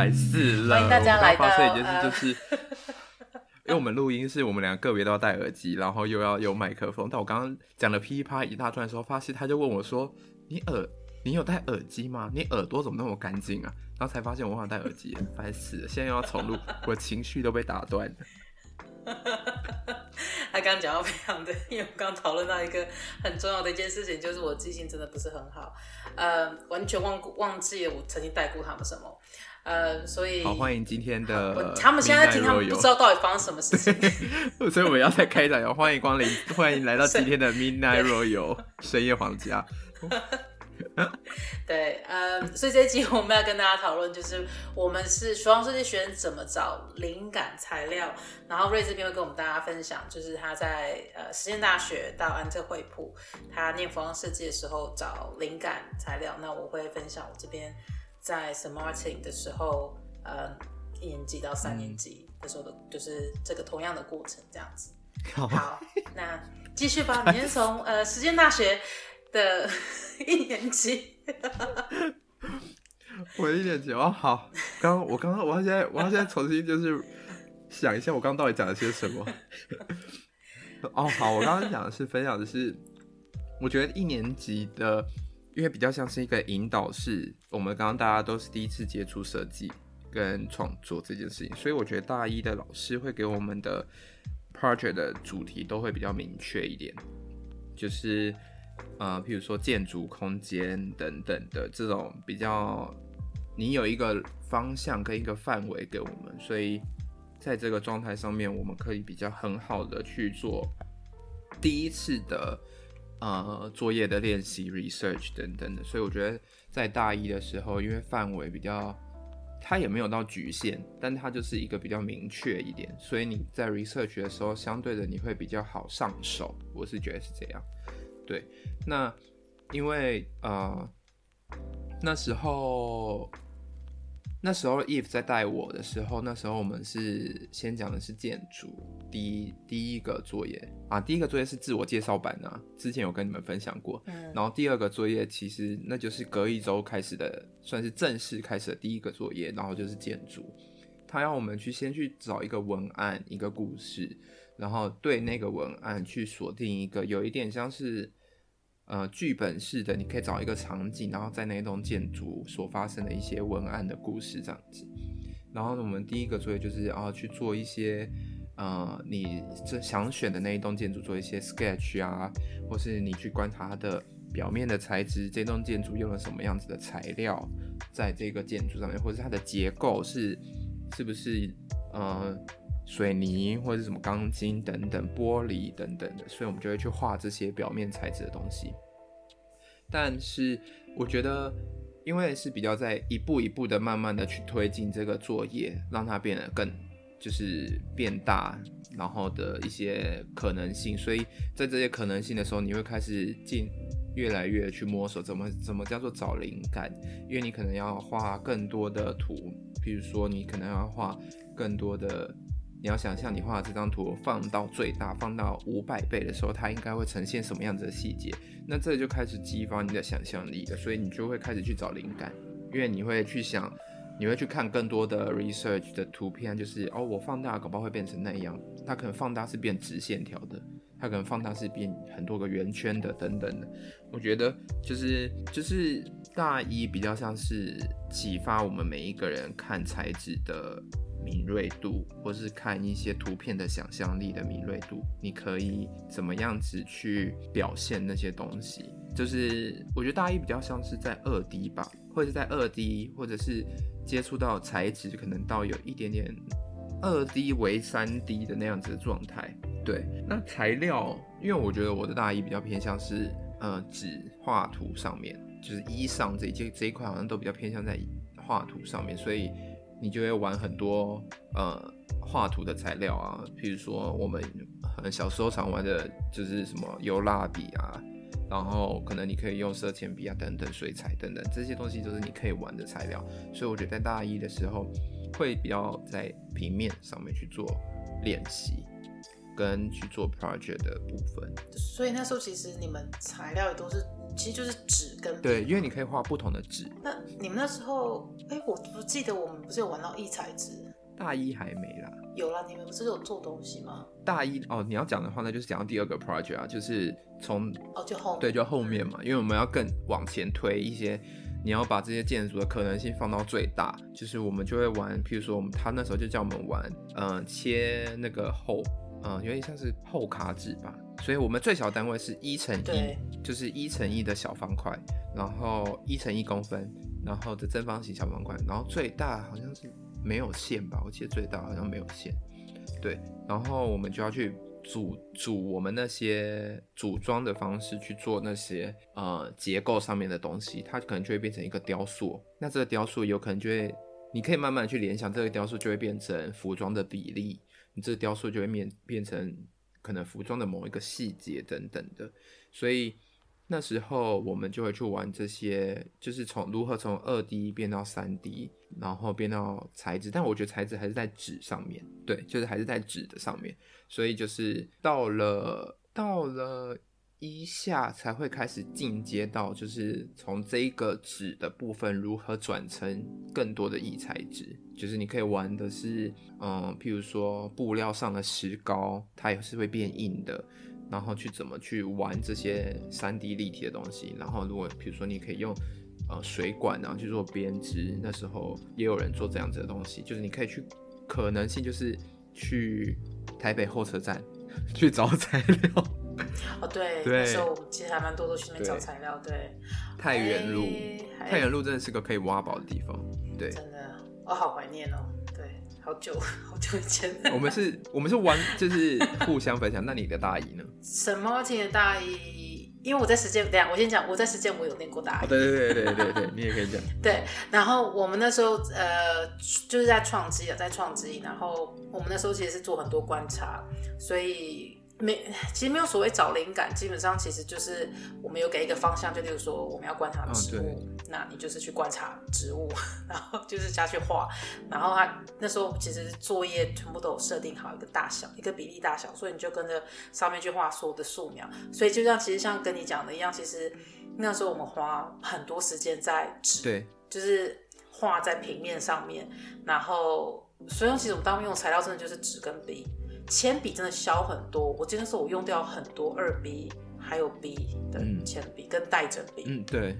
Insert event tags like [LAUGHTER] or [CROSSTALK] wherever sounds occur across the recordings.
烦死了！欢迎大家来到。发生一件事就是，[LAUGHS] 因为我们录音是我们两个个别都要戴耳机，然后又要有麦克风。但我刚刚讲了噼里啪一大串的时候，发现他就问我说：“你耳，你有戴耳机吗？你耳朵怎么那么干净啊？”然后才发现我忘了戴耳机，烦死了！现在又要重录，我情绪都被打断了。他刚刚讲到非常的，因为我刚刚讨论到一个很重要的一件事情，就是我记性真的不是很好，呃，完全忘忘记了我曾经带过他们什么，呃，所以好欢迎今天的，他们现在听他们不知道到底发生什么事情，[LAUGHS] 所以我们要再开展，欢迎光临，[LAUGHS] 欢迎来到今天的 Midnight Royal 深夜皇家。[LAUGHS] 对，呃，所以这一集我们要跟大家讨论，就是我们是服装设计学院怎么找灵感材料。然后瑞这边会跟我们大家分享，就是他在呃实践大学到安特惠普，他念服装设计的时候找灵感材料。那我会分享我这边在 St. Martin 的时候，呃，一年级到三年级的时候的，就是这个同样的过程，这样子。好，那继续吧，[LAUGHS] 你先从呃实践大学。的一年级，[LAUGHS] 我一年级哦，好，刚我刚刚我要现在我要现在重新就是想一下我刚刚到底讲了些什么。[LAUGHS] 哦，好，我刚刚讲的是分享的是，我觉得一年级的，因为比较像是一个引导式，我们刚刚大家都是第一次接触设计跟创作这件事情，所以我觉得大一的老师会给我们的 project 的主题都会比较明确一点，就是。呃，譬如说建筑空间等等的这种比较，你有一个方向跟一个范围给我们，所以在这个状态上面，我们可以比较很好的去做第一次的呃作业的练习、research 等等的。所以我觉得在大一的时候，因为范围比较，它也没有到局限，但它就是一个比较明确一点，所以你在 research 的时候，相对的你会比较好上手。我是觉得是这样。对，那因为呃那时候那时候 Eve 在带我的时候，那时候我们是先讲的是建筑第一第一个作业啊，第一个作业是自我介绍版啊，之前有跟你们分享过。嗯。然后第二个作业其实那就是隔一周开始的，算是正式开始的第一个作业，然后就是建筑，他要我们去先去找一个文案，一个故事，然后对那个文案去锁定一个有一点像是。呃，剧本式的，你可以找一个场景，然后在那栋建筑所发生的一些文案的故事这样子。然后，我们第一个作业就是要去做一些，呃，你这想选的那一栋建筑做一些 sketch 啊，或是你去观察它的表面的材质，这栋建筑用了什么样子的材料，在这个建筑上面，或者它的结构是是不是呃水泥或者是什么钢筋等等玻璃等等的，所以我们就会去画这些表面材质的东西。但是我觉得，因为是比较在一步一步的慢慢的去推进这个作业，让它变得更就是变大，然后的一些可能性，所以在这些可能性的时候，你会开始进越来越去摸索怎么怎么叫做找灵感，因为你可能要画更多的图，比如说你可能要画更多的。你要想象你画的这张图放到最大，放到五百倍的时候，它应该会呈现什么样子的细节？那这就开始激发你的想象力了，所以你就会开始去找灵感，因为你会去想，你会去看更多的 research 的图片，就是哦，我放大搞不好会变成那样，它可能放大是变直线条的，它可能放大是变很多个圆圈的等等的。我觉得就是就是大一比较像是启发我们每一个人看材质的。敏锐度，或是看一些图片的想象力的敏锐度，你可以怎么样子去表现那些东西？就是我觉得大一比较像是在二 D 吧，或者在二 D，或者是接触到材质，可能到有一点点二 D 为三 D 的那样子的状态。对，那材料，因为我觉得我的大一比较偏向是呃纸画图上面，就是衣上这这这一块好像都比较偏向在画图上面，所以。你就会玩很多呃画图的材料啊，譬如说我们很小时候常玩的就是什么油蜡笔啊，然后可能你可以用色铅笔啊等等水彩等等这些东西都是你可以玩的材料，所以我觉得在大一的时候会比较在平面上面去做练习跟去做 project 的部分。所以那时候其实你们材料也都是其实就是纸跟。对，因为你可以画不同的纸。那你们那时候，哎、欸，我不记得我们不是有玩到异彩纸？大一还没啦。有啦，你们不是有做东西吗？大一哦，你要讲的话，那就是讲到第二个 project 啊，就是从哦就后对就后面嘛，因为我们要更往前推一些，你要把这些建筑的可能性放到最大，就是我们就会玩，譬如说我们他那时候就叫我们玩，嗯、呃，切那个厚，嗯、呃，有点像是厚卡纸吧，所以我们最小单位是一乘一，就是一乘一的小方块，然后一乘一公分，然后的正方形小方块，然后最大好像是。没有线吧？我记得最大好像没有线。对，然后我们就要去组组我们那些组装的方式去做那些呃结构上面的东西，它可能就会变成一个雕塑。那这个雕塑有可能就会，你可以慢慢去联想，这个雕塑就会变成服装的比例，你这雕塑就会变变成可能服装的某一个细节等等的，所以。那时候我们就会去玩这些，就是从如何从二 D 变到三 D，然后变到材质，但我觉得材质还是在纸上面，对，就是还是在纸的上面，所以就是到了到了一下才会开始进阶到，就是从这个纸的部分如何转成更多的异材质，就是你可以玩的是，嗯，譬如说布料上的石膏，它也是会变硬的。然后去怎么去玩这些三 D 立体的东西，然后如果比如说你可以用呃水管然后去做编织，那时候也有人做这样子的东西，就是你可以去可能性就是去台北候车站 [LAUGHS] 去找材料。哦对，对，[LAUGHS] 那时候我们其实还蛮多都去那边找材料，对。对太原路，太原路真的是个可以挖宝的地方，对。真的，我好怀念哦。对好久 [LAUGHS] 好久以前，我们是，我们是玩，就是互相分享。那你的大一呢？[LAUGHS] 什么？你的大一？因为我在实践，等下我先讲，我在实践我有念过大一。对对对对对对，你也可以讲。对，然后我们那时候呃，就是在创基啊，在创基，然后我们那时候其实是做很多观察，所以。没，其实没有所谓找灵感，基本上其实就是我们有给一个方向，就例如说我们要观察植物，哦、那你就是去观察植物，然后就是加去画，然后他那时候其实作业全部都有设定好一个大小，一个比例大小，所以你就跟着上面去画所有的素描，所以就像其实像跟你讲的一样，其实那时候我们花很多时间在纸，对，就是画在平面上面，然后所以其实我们当面用材料真的就是纸跟笔。铅笔真的削很多，我记得那时候我用掉很多二 B 还有 B 的铅笔跟带针笔。嗯，对，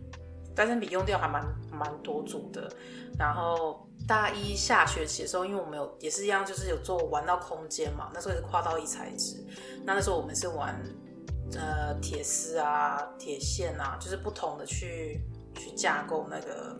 带针笔用掉还蛮蛮多组的。然后大一下学期的时候，因为我们有也是一样，就是有做玩到空间嘛，那时候也是跨到一材质。那那时候我们是玩呃铁丝啊、铁线啊，就是不同的去去架构那个。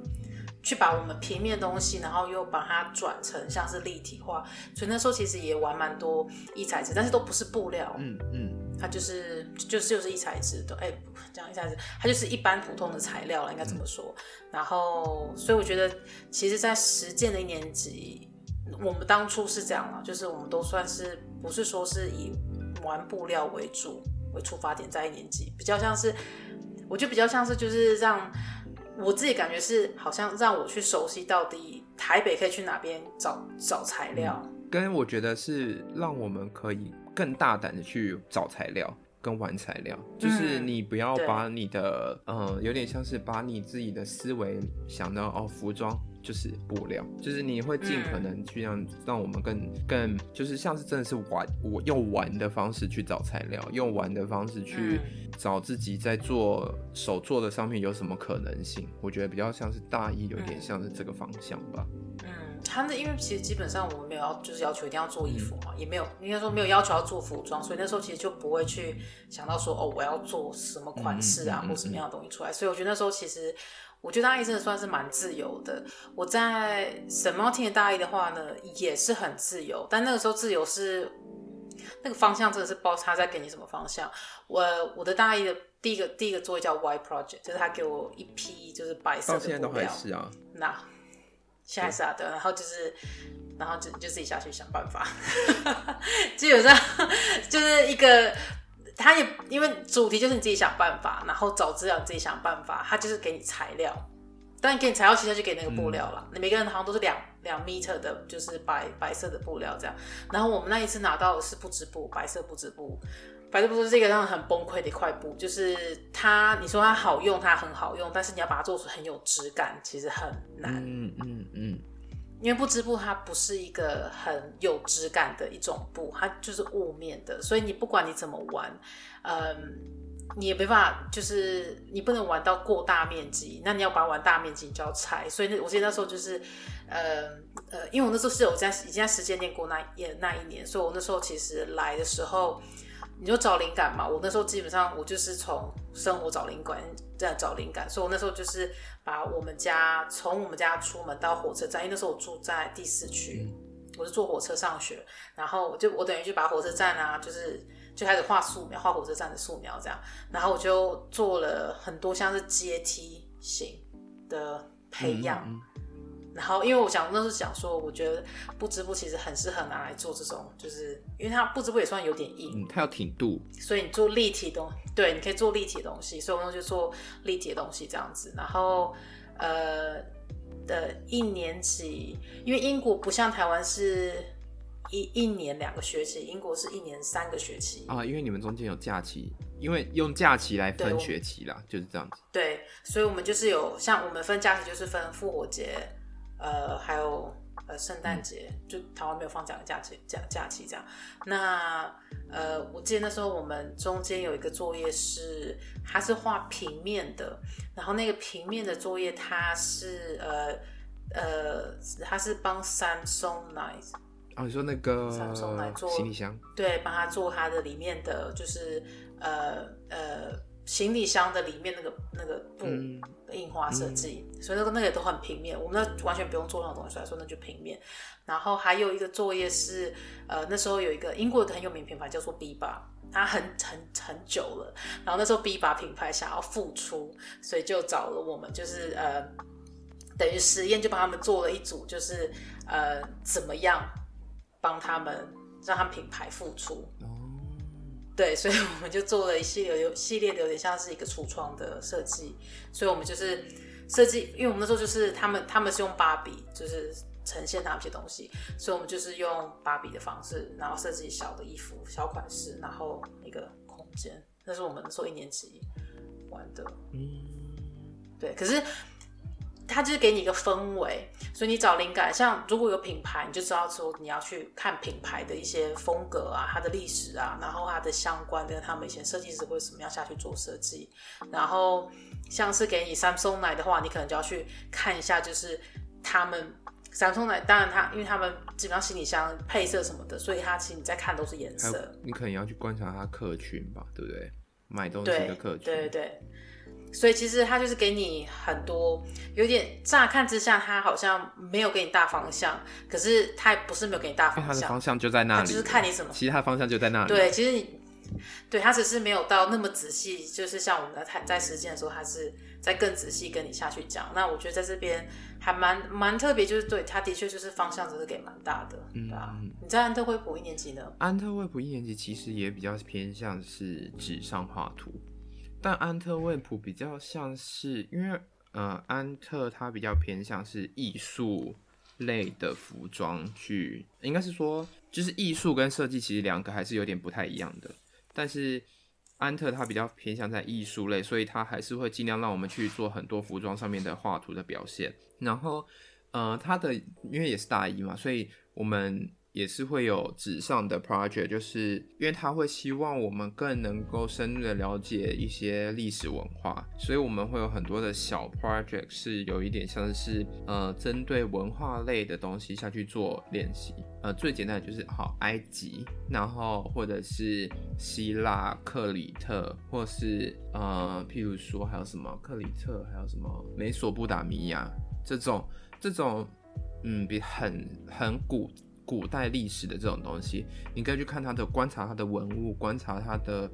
去把我们平面的东西，然后又把它转成像是立体化，所以那时候其实也玩蛮多异材质，但是都不是布料，嗯嗯，它就是就是就是异材质的，哎，讲异材质，它就是一般普通的材料了，应该这么说。嗯、然后，所以我觉得，其实，在实践的一年级，我们当初是这样了，就是我们都算是不是说是以玩布料为主为出发点，在一年级比较像是，我觉得比较像是就是让。我自己感觉是，好像让我去熟悉到底台北可以去哪边找找材料，跟我觉得是让我们可以更大胆的去找材料。跟玩材料，就是你不要把你的嗯，呃，有点像是把你自己的思维想到哦，服装。就是布料，就是你会尽可能去让让我们更更，就是像是真的是玩，我用玩的方式去找材料，用玩的方式去找自己在做手做的商品有什么可能性。我觉得比较像是大一，有点像是这个方向吧。嗯，他们因为其实基本上我们没有要就是要求一定要做衣服嘛，嗯、也没有应该说没有要求要做服装，所以那时候其实就不会去想到说哦，我要做什么款式啊，或什么样的东西出来。所以我觉得那时候其实。我觉得大一真的算是蛮自由的。我在 Saint Martin 的大一的话呢，也是很自由。但那个时候自由是那个方向真的是不知道他在给你什么方向。我我的大一的第一个第一个作业叫 White Project，就是他给我一批就是白色的布料。到现在都还是啊。那现在是啊，对。然后就是，然后就就自己下去想办法。[LAUGHS] 基本上就是一个。他也因为主题就是你自己想办法，然后找资料你自己想办法，他就是给你材料，但给你材料其实就给那个布料了，你、嗯、每个人好像都是两两米的，就是白白色的布料这样。然后我们那一次拿到的是不织布，白色不织布，白色不是这个让人很崩溃的一块布，就是它，你说它好用，它很好用，但是你要把它做出很有质感，其实很难。嗯嗯嗯，因为不织布它不是一个很有质感的一种布，它就是雾面的，所以你不管你怎么玩，嗯。你也没办法，就是你不能玩到过大面积，那你要把它玩大面积，你就要拆。所以那我记得那时候就是，呃呃，因为我那时候是有在已经在实践练过那一那一年，所以我那时候其实来的时候，你就找灵感嘛。我那时候基本上我就是从生活找灵感，在找灵感，所以我那时候就是把我们家从我们家出门到火车站，因为那时候我住在第四区，我是坐火车上学，然后我就我等于就把火车站啊，就是。就开始画素描，画火车站的素描这样，然后我就做了很多像是阶梯型的培养，嗯嗯、然后因为我想那时候想说，我觉得不织布其实很适合拿来做这种，就是因为它不织布也算有点硬，嗯、它有挺度，所以你做立体东，对，你可以做立体的东西，所以我们就做立体的东西这样子，然后呃的一年级，因为英国不像台湾是。一一年两个学期，英国是一年三个学期啊，因为你们中间有假期，因为用假期来分学期啦，就是这样子。对，所以我们就是有像我们分假期，就是分复活节，呃，还有呃圣诞节，嗯、就台湾没有放假的假期假假期这样。那呃，我记得那时候我们中间有一个作业是，它是画平面的，然后那个平面的作业它是呃呃，它是帮 Samsonite。哦，你说那个行李箱，对，帮他做他的里面的就是呃呃行李箱的里面那个那个布的印花设计，嗯、所以那个那个都很平面，我们那完全不用做那种东西，所以说那就平面。然后还有一个作业是，呃那时候有一个英国的很有名品牌叫做 Biba，它很很很久了，然后那时候 Biba 品牌想要复出，所以就找了我们，就是呃等于实验就帮他们做了一组，就是呃怎么样。帮他们让他们品牌复出，哦，对，所以我们就做了一系列有系列的，有点像是一个橱窗的设计。所以我们就是设计，因为我们那时候就是他们他们是用芭比，就是呈现他们一些东西，所以我们就是用芭比的方式，然后设计小的衣服、小款式，然后一个空间。那是我们那时候一年级玩的，嗯，对，可是。它就是给你一个氛围，所以你找灵感，像如果有品牌，你就知道说你要去看品牌的一些风格啊，它的历史啊，然后它的相关的，他们以前设计师会怎么样下去做设计。然后像是给你 Samsonite 的话，你可能就要去看一下，就是他们 Samsung 奶当然它因为他们基本上行李箱配色什么的，所以它其实你在看都是颜色。你可能要去观察它客群吧，对不对？买东西的客群。对对对。所以其实他就是给你很多，有点乍看之下，他好像没有给你大方向，可是他也不是没有给你大方向，他的方向就在那里，就是看你怎么。其实它的方向就在那里。对，其实你，对，他只是没有到那么仔细，就是像我们在在实践的时候，他是在更仔细跟你下去讲。那我觉得在这边还蛮蛮特别，就是对他的确就是方向只是给蛮大的，嗯、对吧？你在安特惠普一年级呢？安特惠普一年级其实也比较偏向是纸上画图。但安特卫普比较像是，因为呃，安特它比较偏向是艺术类的服装去，应该是说，就是艺术跟设计其实两个还是有点不太一样的。但是安特它比较偏向在艺术类，所以它还是会尽量让我们去做很多服装上面的画图的表现。然后呃，它的因为也是大一嘛，所以我们。也是会有纸上的 project，就是因为他会希望我们更能够深入的了解一些历史文化，所以我们会有很多的小 project，是有一点像是呃针对文化类的东西下去做练习。呃，最简单的就是好埃及，然后或者是希腊克里特，或是呃譬如说还有什么克里特，还有什么美索不达米亚这种这种嗯比很很古。古代历史的这种东西，你可以去看他的观察，他的文物，观察他的，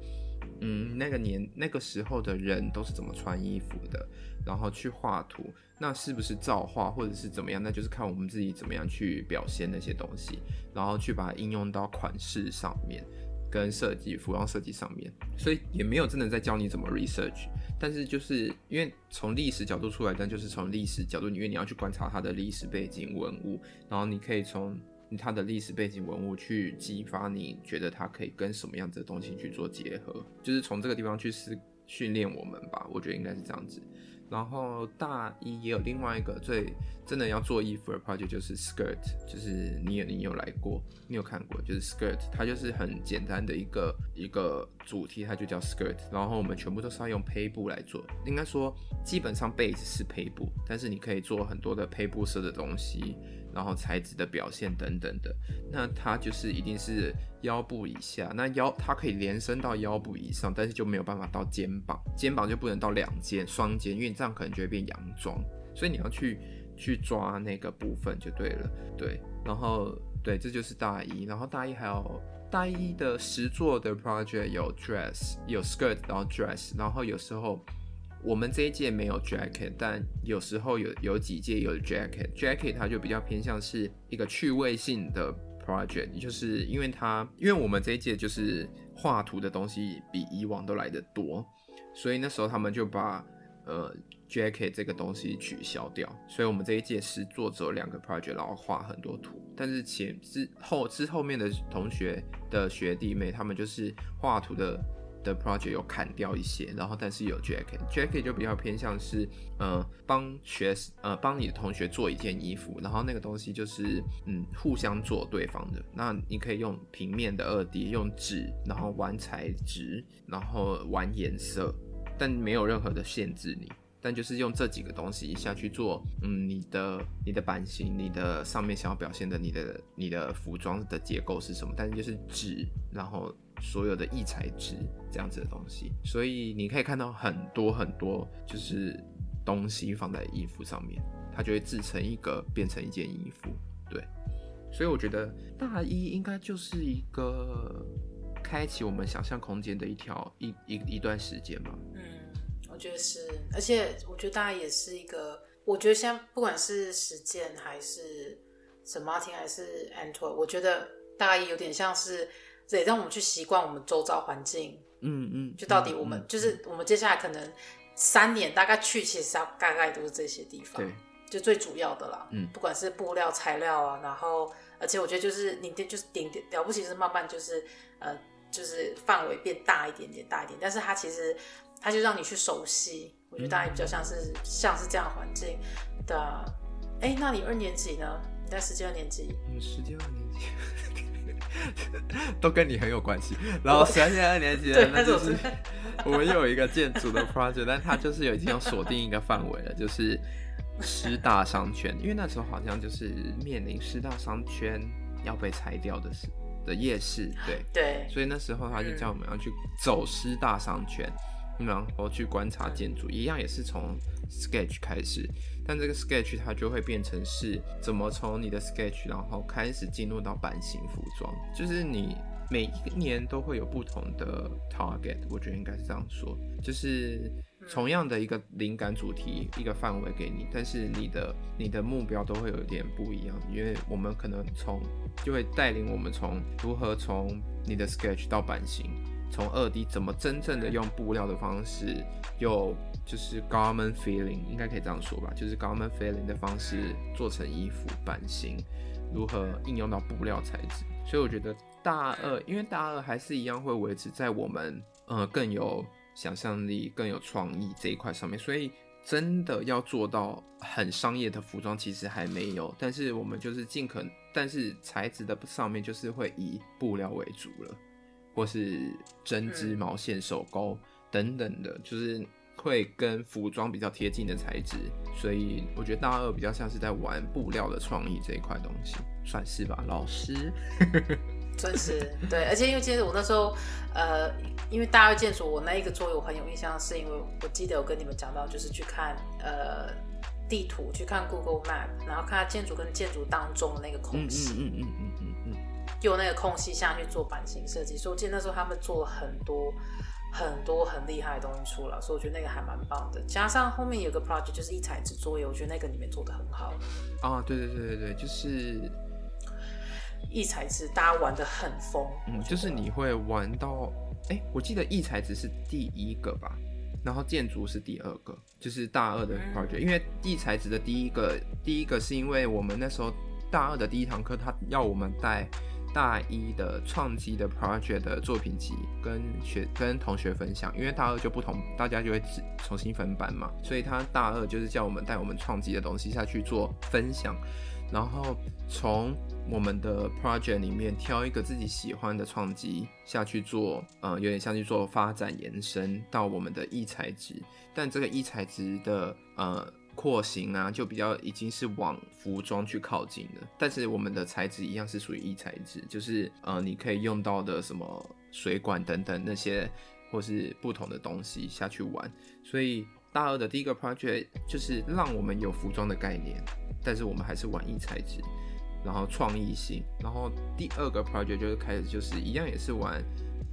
嗯，那个年那个时候的人都是怎么穿衣服的，然后去画图，那是不是造画或者是怎么样？那就是看我们自己怎么样去表现那些东西，然后去把它应用到款式上面。跟设计、服装设计上面，所以也没有真的在教你怎么 research。但是就是因为从历史角度出来，但就是从历史角度，因为你要去观察它的历史背景文物，然后你可以从它的历史背景文物去激发你觉得它可以跟什么样子的东西去做结合，就是从这个地方去试训练我们吧。我觉得应该是这样子。然后大一也有另外一个最真的要做衣服的 project，就是 skirt，就是你有你有来过，你有看过，就是 skirt，它就是很简单的一个一个主题，它就叫 skirt。然后我们全部都是要用胚布来做，应该说基本上 base 是胚布，但是你可以做很多的胚布色的东西。然后材质的表现等等的，那它就是一定是腰部以下，那腰它可以连伸到腰部以上，但是就没有办法到肩膀，肩膀就不能到两肩、双肩，因为你这样可能就会变洋装，所以你要去去抓那个部分就对了，对，然后对，这就是大衣，然后大衣还有大一的实作的 project 有 dress，有 skirt，然后 dress，然后有时候。我们这一届没有 jacket，但有时候有有几届有 jacket。jacket 它就比较偏向是一个趣味性的 project，就是因为它，因为我们这一届就是画图的东西比以往都来得多，所以那时候他们就把呃 jacket 这个东西取消掉，所以我们这一届是作只有两个 project，然后画很多图。但是前之后之后面的同学的学弟妹，他们就是画图的。的 project 有砍掉一些，然后但是有 jacket，jacket 就比较偏向是，呃，帮学呃帮你的同学做一件衣服，然后那个东西就是嗯互相做对方的，那你可以用平面的二 D，用纸，然后玩材质，然后玩颜色，但没有任何的限制你，但就是用这几个东西下去做，嗯，你的你的版型，你的上面想要表现的你的你的服装的结构是什么？但是就是纸，然后。所有的异材质这样子的东西，所以你可以看到很多很多就是东西放在衣服上面，它就会制成一个变成一件衣服。对，所以我觉得大一应该就是一个开启我们想象空间的一条一一一段时间吧。嗯，我觉得是，而且我觉得大一也是一个，我觉得像不管是实践还是圣马丁还是安特，我觉得大一有点像是。这也让我们去习惯我们周遭环境，嗯嗯，就到底我们、就是我们接下来可能三年大概去，其实大概都是这些地方，对，就最主要的啦，嗯，不管是布料材料啊，然后而且我觉得就是你就是点点了不起，是慢慢就是呃就是范围变大一点点大一点，但是它其实它就让你去熟悉，我觉得大概比较像是、嗯、像是这样的环境的，哎，那你二年级呢？你在十几二年级？嗯，十几二年级。[LAUGHS] 都跟你很有关系。然后实践二年级的，那就是 [LAUGHS] 我们又有一个建筑的 project，但它就是有已经有锁定一个范围了，就是师大商圈。因为那时候好像就是面临师大商圈要被拆掉的是的夜市，对对。所以那时候他就叫我们要去走师大商圈，然后去观察建筑，一样也是从 sketch 开始。但这个 sketch 它就会变成是怎么从你的 sketch 然后开始进入到版型服装，就是你每一年都会有不同的 target，我觉得应该是这样说，就是同样的一个灵感主题一个范围给你，但是你的你的目标都会有点不一样，因为我们可能从就会带领我们从如何从你的 sketch 到版型，从二 D 怎么真正的用布料的方式又。就是 garment feeling，应该可以这样说吧，就是 garment feeling 的方式做成衣服版型，如何应用到布料材质。所以我觉得大二，因为大二还是一样会维持在我们呃更有想象力、更有创意这一块上面。所以真的要做到很商业的服装，其实还没有。但是我们就是尽可能，但是材质的上面就是会以布料为主了，或是针织、毛线、手工等等的，就是。会跟服装比较贴近的材质，所以我觉得大二比较像是在玩布料的创意这一块东西，算是吧，老师。[LAUGHS] 算是对，而且因为其实我那时候，呃，因为大二建筑，我那一个作业我很有印象，是因为我记得有跟你们讲到，就是去看呃地图，去看 Google Map，然后看它建筑跟建筑当中的那个空隙，嗯嗯嗯嗯嗯嗯，用那个空隙下去做版型设计，所以我记得那时候他们做了很多。很多很厉害的东西出来，所以我觉得那个还蛮棒的。加上后面有个 project 就是异材质作业，我觉得那个里面做的很好。啊，对对对对对，就是异材质大家玩的很疯。嗯，就是你会玩到，哎、欸，我记得异材质是第一个吧，然后建筑是第二个，就是大二的 project，、嗯、因为异材质的第一个，第一个是因为我们那时候大二的第一堂课，他要我们带。大一的创基的 project 的作品集跟学跟同学分享，因为大二就不同，大家就会重新分班嘛，所以他大二就是叫我们带我们创基的东西下去做分享，然后从我们的 project 里面挑一个自己喜欢的创基下去做，呃，有点像去做发展延伸到我们的异材质，但这个异材质的呃。廓形啊，就比较已经是往服装去靠近的，但是我们的材质一样是属于异材质，就是呃，你可以用到的什么水管等等那些，或是不同的东西下去玩。所以大二的第一个 project 就是让我们有服装的概念，但是我们还是玩异材质，然后创意性。然后第二个 project 就是开始就是一样也是玩。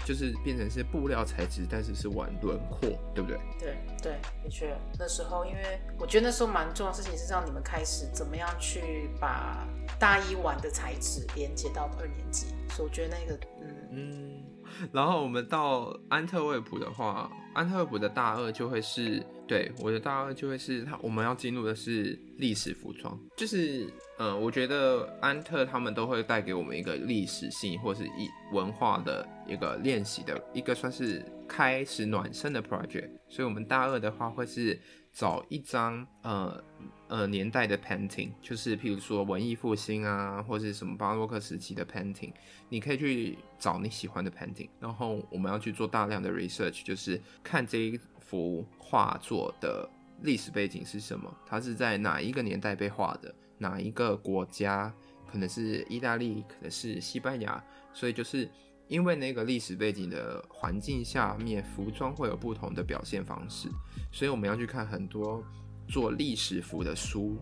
就是变成是布料材质，但是是玩轮廓，对不对？对对，的确。那时候，因为我觉得那时候蛮重要的事情是让你们开始怎么样去把大一玩的材质连接到二年级，所以我觉得那个，嗯嗯。然后我们到安特卫普的话，安特卫普的大二就会是，对，我的大二就会是他，我们要进入的是历史服装，就是。嗯，我觉得安特他们都会带给我们一个历史性或是一文化的一个练习的一个算是开始暖身的 project，所以我们大二的话会是找一张呃呃年代的 painting，就是譬如说文艺复兴啊，或是什么巴洛克时期的 painting，你可以去找你喜欢的 painting，然后我们要去做大量的 research，就是看这一幅画作的历史背景是什么，它是在哪一个年代被画的。哪一个国家，可能是意大利，可能是西班牙，所以就是因为那个历史背景的环境下面，服装会有不同的表现方式，所以我们要去看很多做历史服的书，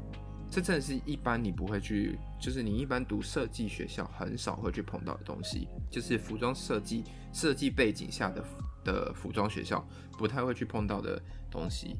这真的是一般你不会去，就是你一般读设计学校很少会去碰到的东西，就是服装设计设计背景下的的服装学校不太会去碰到的东西，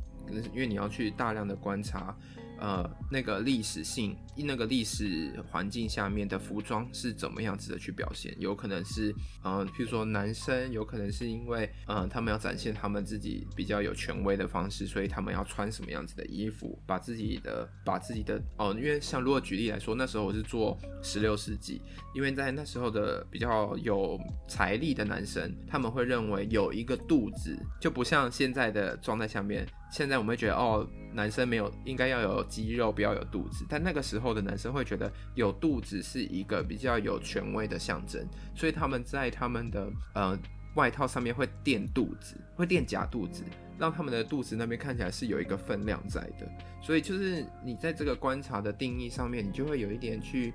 因为你要去大量的观察。呃，那个历史性，那个历史环境下面的服装是怎么样子的去表现？有可能是，呃，譬如说男生，有可能是因为，呃，他们要展现他们自己比较有权威的方式，所以他们要穿什么样子的衣服，把自己的，把自己的，哦、因为像如果举例来说，那时候我是做十六世纪，因为在那时候的比较有财力的男生，他们会认为有一个肚子就不像现在的状态下面。现在我们会觉得哦，男生没有应该要有肌肉，不要有肚子。但那个时候的男生会觉得有肚子是一个比较有权威的象征，所以他们在他们的呃外套上面会垫肚子，会垫假肚子，让他们的肚子那边看起来是有一个分量在的。所以就是你在这个观察的定义上面，你就会有一点去。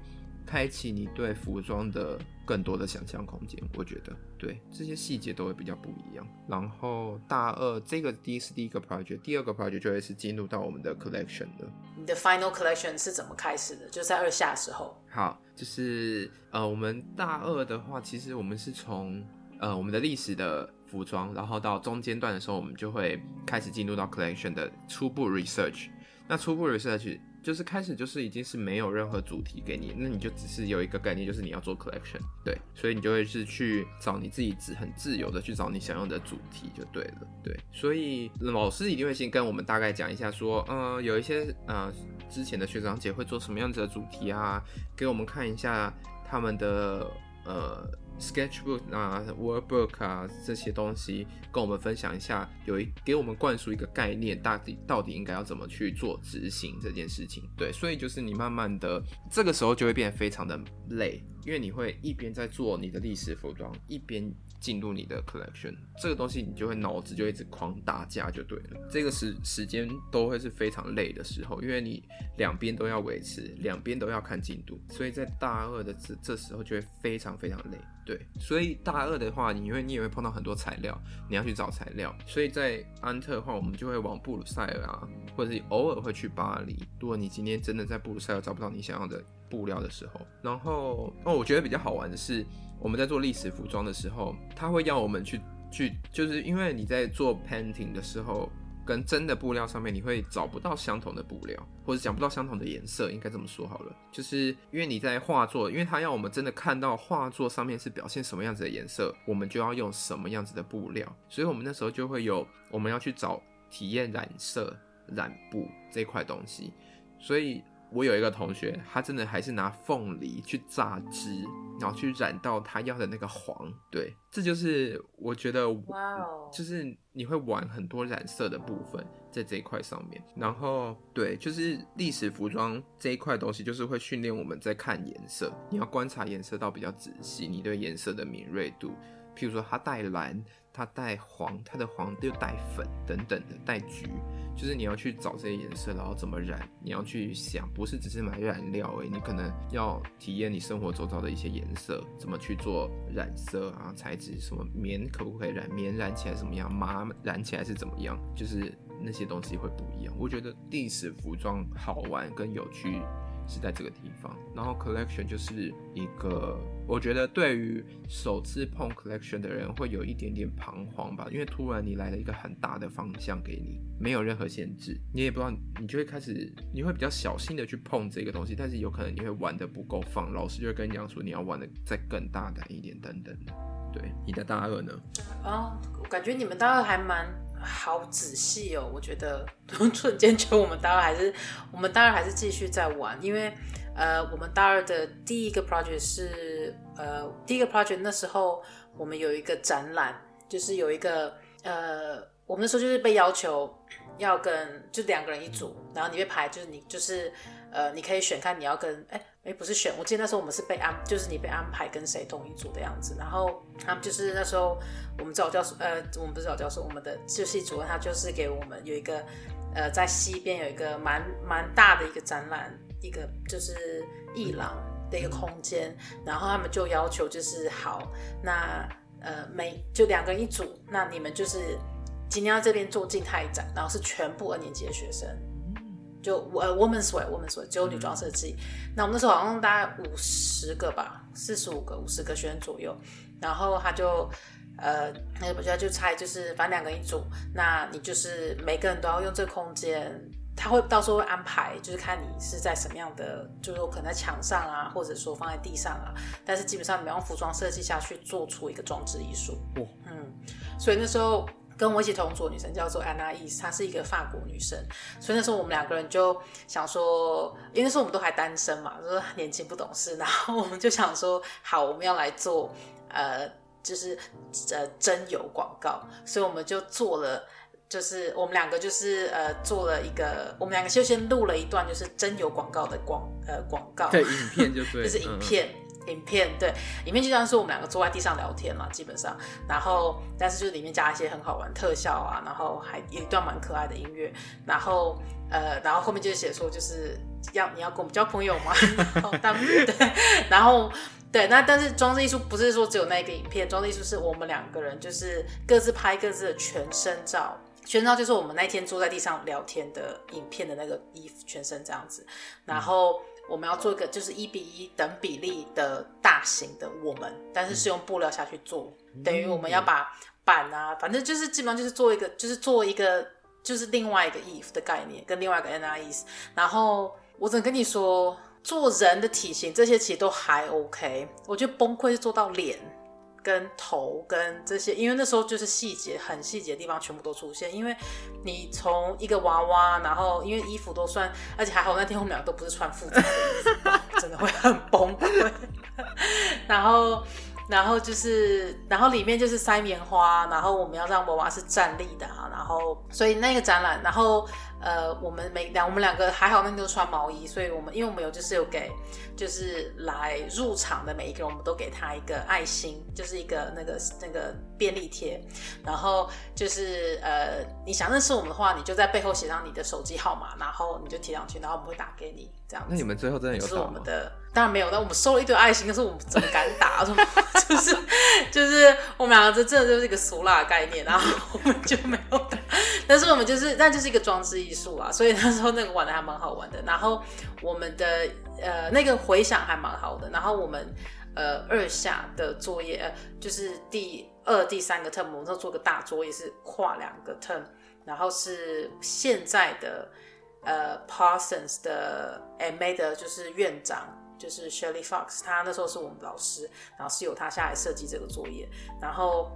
开启你对服装的更多的想象空间，我觉得对这些细节都会比较不一样。然后大二这个第一是第一个 project，第二个 project 就会是进入到我们的 collection 了。你的 final collection 是怎么开始的？就在二下的时候。好，就是呃，我们大二的话，其实我们是从呃我们的历史的服装，然后到中间段的时候，我们就会开始进入到 collection 的初步 research。那初步 research。就是开始就是已经是没有任何主题给你，那你就只是有一个概念，就是你要做 collection，对，所以你就会是去找你自己自很自由的去找你想要的主题就对了，对，所以老师一定会先跟我们大概讲一下，说，嗯，有一些呃之前的学长姐会做什么样子的主题啊，给我们看一下他们的呃。Sketchbook 啊，Wordbook 啊，这些东西跟我们分享一下，有一给我们灌输一个概念，到底到底应该要怎么去做执行这件事情。对，所以就是你慢慢的，这个时候就会变得非常的累，因为你会一边在做你的历史服装，一边。进入你的 collection，这个东西你就会脑子就一直狂打架就对了。这个时时间都会是非常累的时候，因为你两边都要维持，两边都要看进度，所以在大二的这这时候就会非常非常累。对，所以大二的话，你因为你也会碰到很多材料，你要去找材料。所以在安特的话，我们就会往布鲁塞尔啊，或者是偶尔会去巴黎。如果你今天真的在布鲁塞尔找不到你想要的布料的时候，然后哦，我觉得比较好玩的是。我们在做历史服装的时候，他会要我们去去，就是因为你在做 painting 的时候，跟真的布料上面，你会找不到相同的布料，或者讲不到相同的颜色，应该这么说好了。就是因为你在画作，因为他要我们真的看到画作上面是表现什么样子的颜色，我们就要用什么样子的布料，所以我们那时候就会有我们要去找体验染色、染布这块东西，所以。我有一个同学，他真的还是拿凤梨去榨汁，然后去染到他要的那个黄。对，这就是我觉得，哇哦，就是你会玩很多染色的部分在这一块上面。然后，对，就是历史服装这一块东西，就是会训练我们在看颜色，你要观察颜色到比较仔细，你对颜色的敏锐度。譬如说，它带蓝，它带黄，它的黄又带粉等等的，带橘，就是你要去找这些颜色，然后怎么染，你要去想，不是只是买染料诶，你可能要体验你生活周遭的一些颜色，怎么去做染色啊，材质什么棉可不可以染，棉染起来怎么样，麻染起来是怎么样，就是那些东西会不一样。我觉得历史服装好玩跟有趣。是在这个地方，然后 collection 就是一个，我觉得对于首次碰 collection 的人会有一点点彷徨吧，因为突然你来了一个很大的方向给你，没有任何限制，你也不知道，你就会开始，你会比较小心的去碰这个东西，但是有可能你会玩的不够放，老师就会跟你讲说你要玩的再更大胆一点等等。对，你的大二呢？啊，我感觉你们大二还蛮。好仔细哦，我觉得 [LAUGHS] 瞬间觉得我们大二还是我们大二还是继续在玩，因为呃，我们大二的第一个 project 是呃，第一个 project 那时候我们有一个展览，就是有一个呃，我们那时候就是被要求要跟就两个人一组，然后你被排就是你就是呃，你可以选看你要跟哎。哎，不是选，我记得那时候我们是被安，就是你被安排跟谁同一组的样子。然后他们就是那时候我们找教授，呃，我们不是找教授，我们的就是主任他就是给我们有一个，呃，在西边有一个蛮蛮大的一个展览，一个就是艺廊的一个空间。然后他们就要求就是好，那呃每就两个人一组，那你们就是今天要这边做静态展，然后是全部二年级的学生。就呃，Women's Wear，Women's Wear，只有女装设计。嗯、那我们那时候好像大概五十个吧，四十五个，五十个学生左右。然后他就呃，那个不就就猜，就是反正两个人一组。那你就是每个人都要用这个空间，他会到时候会安排，就是看你是在什么样的，就是说可能在墙上啊，或者说放在地上啊。但是基本上你要用服装设计下去做出一个装置艺术。哦、嗯，所以那时候。跟我一起同组的女生叫做 Anna East，她是一个法国女生，所以那时候我们两个人就想说，因为那时候我们都还单身嘛，就是年轻不懂事，然后我们就想说，好，我们要来做呃，就是呃真油广告，所以我们就做了，就是我们两个就是呃做了一个，我们两个就先录了一段就是真有广告的广呃广告，对，影片就对，就 [LAUGHS] 是影片。嗯影片对，影片就像是我们两个坐在地上聊天嘛，基本上，然后但是就是里面加一些很好玩特效啊，然后还有一段蛮可爱的音乐，然后呃，然后后面就写说就是要你要跟我们交朋友吗？[LAUGHS] 然后当对，然后对，那但是装置艺术不是说只有那一个影片，装置艺术是我们两个人就是各自拍各自的全身照，全身照就是我们那天坐在地上聊天的影片的那个衣服全身这样子，然后。嗯我们要做一个就是一比一等比例的大型的我们，但是是用布料下去做，嗯、等于我们要把板啊，反正就是基本上就是做一个，就是做一个，就是另外一个 Eve 的概念，跟另外一个 Anais。然后我只能跟你说，做人的体型这些其实都还 OK，我觉得崩溃是做到脸。跟头跟这些，因为那时候就是细节很细节的地方全部都出现。因为你从一个娃娃，然后因为衣服都算，而且还好那天我们俩都不是穿复杂的，[LAUGHS] 真的会很崩溃。[LAUGHS] 然后，然后就是，然后里面就是塞棉花，然后我们要让娃娃是站立的啊，然后所以那个展览，然后。呃，我们每两我们两个还好，那天都穿毛衣，所以我们因为我们有就是有给，就是来入场的每一个人，我们都给他一个爱心，就是一个那个那个便利贴，然后就是呃，你想认识我们的话，你就在背后写上你的手机号码，然后你就贴上去，然后我们会打给你。这样子。那你们最后真的有打吗？是我们的，当然没有，但我们收了一堆爱心，但是我们怎么敢打？[LAUGHS] 就是就是我们两个这真的就是一个俗辣的概念，然后我们就没有打。但是我们就是，那就是一个装置艺术啊，所以那时候那个玩的还蛮好玩的。然后我们的呃那个回响还蛮好的。然后我们呃二下的作业，呃就是第二、第三个 term，我们都做个大作业，是跨两个 term 然后是现在的呃 Parsons 的 MA 的就是院长，就是 Shirley Fox，他那时候是我们老师，然后是由他下来设计这个作业，然后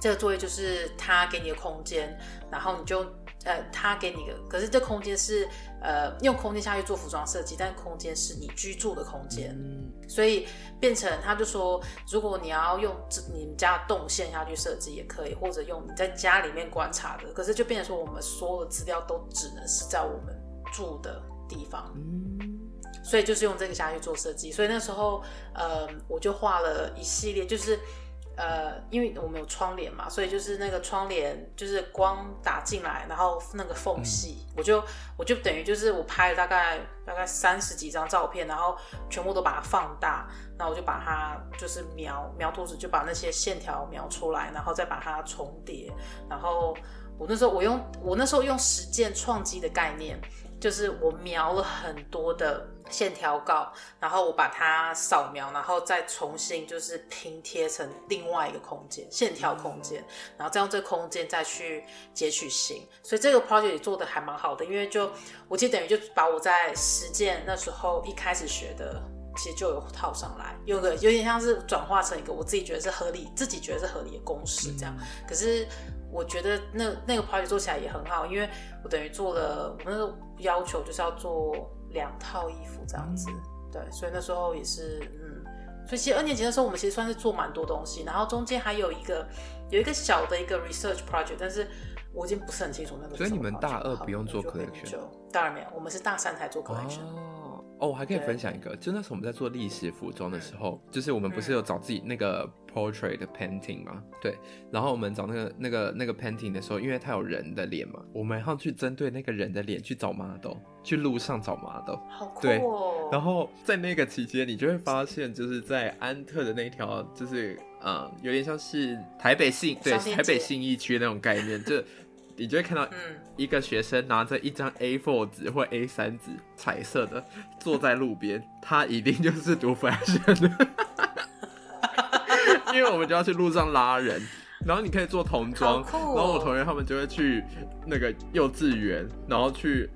这个作业就是他给你的空间，然后你就。呃，他给你个，可是这空间是呃用空间下去做服装设计，但空间是你居住的空间，嗯、所以变成他就说，如果你要用你们家的动线下去设计也可以，或者用你在家里面观察的，可是就变成说我们所有的资料都只能是在我们住的地方，嗯、所以就是用这个下去做设计，所以那时候呃我就画了一系列就是。呃，因为我们有窗帘嘛，所以就是那个窗帘，就是光打进来，然后那个缝隙，嗯、我就我就等于就是我拍了大概大概三十几张照片，然后全部都把它放大，然后我就把它就是描描图纸，就把那些线条描出来，然后再把它重叠，然后我那时候我用我那时候用实践创机的概念。就是我描了很多的线条稿，然后我把它扫描，然后再重新就是拼贴成另外一个空间，线条空间，然后再用这个空间再去截取形，所以这个 project 也做的还蛮好的，因为就我其实等于就把我在实践那时候一开始学的，其实就有套上来，有个有点像是转化成一个我自己觉得是合理，自己觉得是合理的公式这样，可是。我觉得那那个 project 做起来也很好，因为我等于做了，我那个要求就是要做两套衣服这样子，嗯、对，所以那时候也是，嗯，所以其实二年级的时候我们其实算是做蛮多东西，然后中间还有一个有一个小的一个 research project，但是我已经不是很清楚那个。所以你们大二不用做 collection？当然没有，我们是大三才做 collection。哦，哦，我还可以分享一个，就那时候我们在做历史服装的时候，嗯、就是我们不是有找自己那个。Portrait painting 吗，对，然后我们找那个那个那个 painting 的时候，因为它有人的脸嘛，我们要去针对那个人的脸去找 model，去路上找 model，好酷哦。对，然后在那个期间，你就会发现，就是在安特的那条，就是嗯，有点像是台北信对台北信义区那种概念，就你就会看到一个学生拿着一张 A4 纸或 A3 纸彩色的坐在路边，他一定就是读 fashion 的。[LAUGHS] 因为我们就要去路上拉人，然后你可以做童装，哦、然后我同学他们就会去那个幼稚园，然后去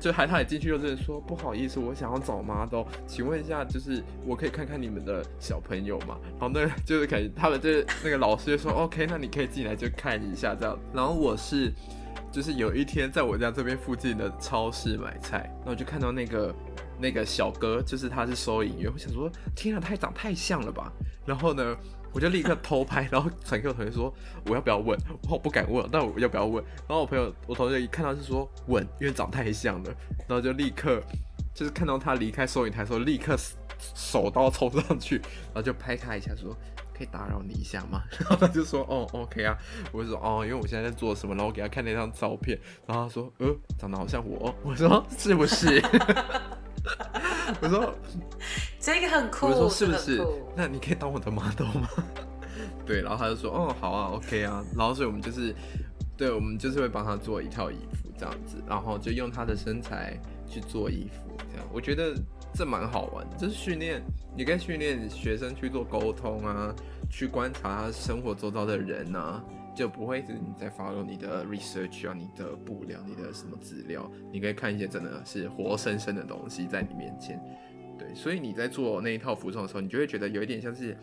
就还他也进去幼稚园说不好意思，我想要找 model，请问一下，就是我可以看看你们的小朋友吗？然后那个就是可以，他们就是那个老师就说 OK，那你可以进来就看一下这样。然后我是就是有一天在我家这边附近的超市买菜，然后我就看到那个那个小哥，就是他是收银员，我想说天啊，他长太像了吧？然后呢？我就立刻偷拍，然后传给我同学说：“我要不要问？”我不敢问，但我要不要问？然后我朋友，我同学一看到是说“问”，因为长太像了，然后就立刻就是看到他离开收银台的时候，立刻手刀冲上去，然后就拍他一下说：“可以打扰你一下吗？” [LAUGHS] 然后他就说：“哦，OK 啊。”我就说：“哦，因为我现在在做什么？”然后我给他看那张照片，然后他说：“呃，长得好像我。[LAUGHS] ”我说：“是不是？” [LAUGHS] [LAUGHS] 我说这个很酷，我说是不是？那你可以当我的 model 吗？[LAUGHS] 对，然后他就说，哦，好啊，OK 啊。然后所以我们就是，对，我们就是会帮他做一套衣服这样子，然后就用他的身材去做衣服，这样我觉得这蛮好玩，就是训练，你可以训练学生去做沟通啊，去观察他生活周遭的人啊。就不会是你在 follow 你的 research 啊，你的布料，你的什么资料，你可以看一些真的是活生生的东西在你面前。对，所以你在做那一套服装的时候，你就会觉得有一点像是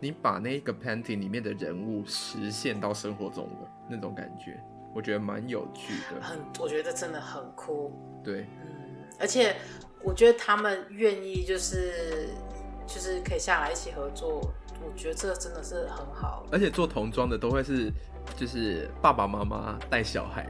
你把那一个 painting 里面的人物实现到生活中的那种感觉，我觉得蛮有趣的。很，我觉得真的很酷。对，嗯，而且我觉得他们愿意就是就是可以下来一起合作。我觉得这真的是很好，而且做童装的都会是，就是爸爸妈妈带小孩，